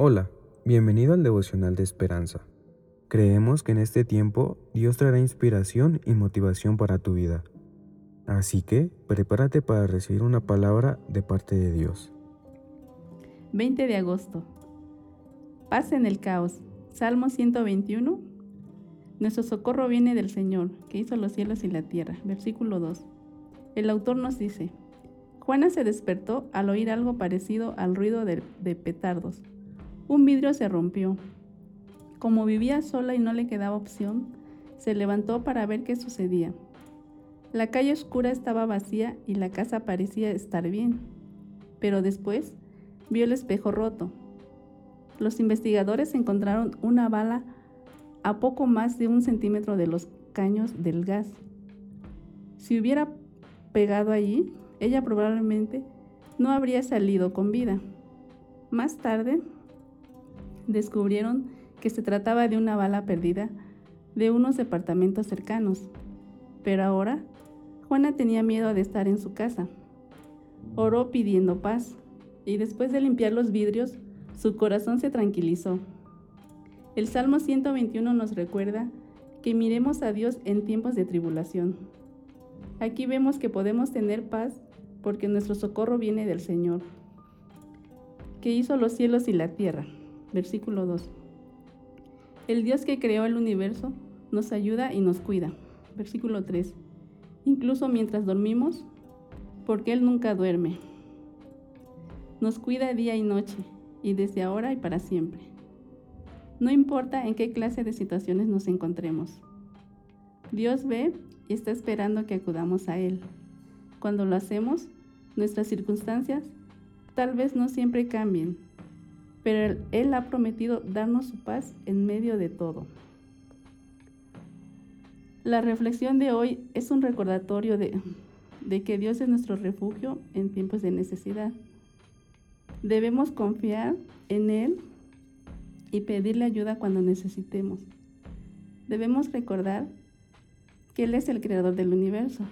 Hola, bienvenido al devocional de esperanza. Creemos que en este tiempo Dios traerá inspiración y motivación para tu vida. Así que prepárate para recibir una palabra de parte de Dios. 20 de agosto. Paz en el caos. Salmo 121. Nuestro socorro viene del Señor, que hizo los cielos y la tierra. Versículo 2. El autor nos dice, Juana se despertó al oír algo parecido al ruido de, de petardos. Un vidrio se rompió. Como vivía sola y no le quedaba opción, se levantó para ver qué sucedía. La calle oscura estaba vacía y la casa parecía estar bien, pero después vio el espejo roto. Los investigadores encontraron una bala a poco más de un centímetro de los caños del gas. Si hubiera pegado allí, ella probablemente no habría salido con vida. Más tarde, descubrieron que se trataba de una bala perdida de unos departamentos cercanos. Pero ahora, Juana tenía miedo de estar en su casa. Oró pidiendo paz y después de limpiar los vidrios, su corazón se tranquilizó. El Salmo 121 nos recuerda que miremos a Dios en tiempos de tribulación. Aquí vemos que podemos tener paz porque nuestro socorro viene del Señor, que hizo los cielos y la tierra versículo 2. El Dios que creó el universo nos ayuda y nos cuida. Versículo 3. Incluso mientras dormimos, porque Él nunca duerme. Nos cuida día y noche, y desde ahora y para siempre. No importa en qué clase de situaciones nos encontremos. Dios ve y está esperando que acudamos a Él. Cuando lo hacemos, nuestras circunstancias tal vez no siempre cambien, pero Él ha prometido darnos su paz en medio de todo. La reflexión de hoy es un recordatorio de, que Dios es nuestro refugio en tiempos de necesidad. Debemos confiar en Él y pedirle ayuda cuando necesitemos. Debemos recordar que Él es el creador del universo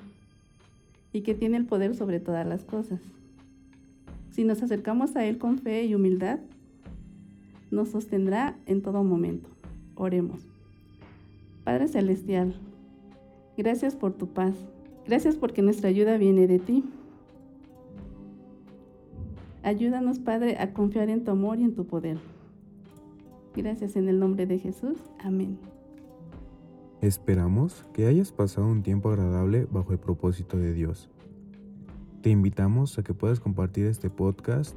y que tiene el poder sobre todas las cosas. Si nos acercamos a Él con fe y humildad, nos sostendrá en todo momento. Oremos. Padre Celestial, gracias por tu paz. Gracias porque nuestra ayuda viene de ti. Ayúdanos, Padre, a confiar en tu amor y en tu poder. Gracias en el nombre de Jesús. Amén. Esperamos que hayas pasado un tiempo agradable bajo el propósito de Dios. Te invitamos a que puedas compartir este podcast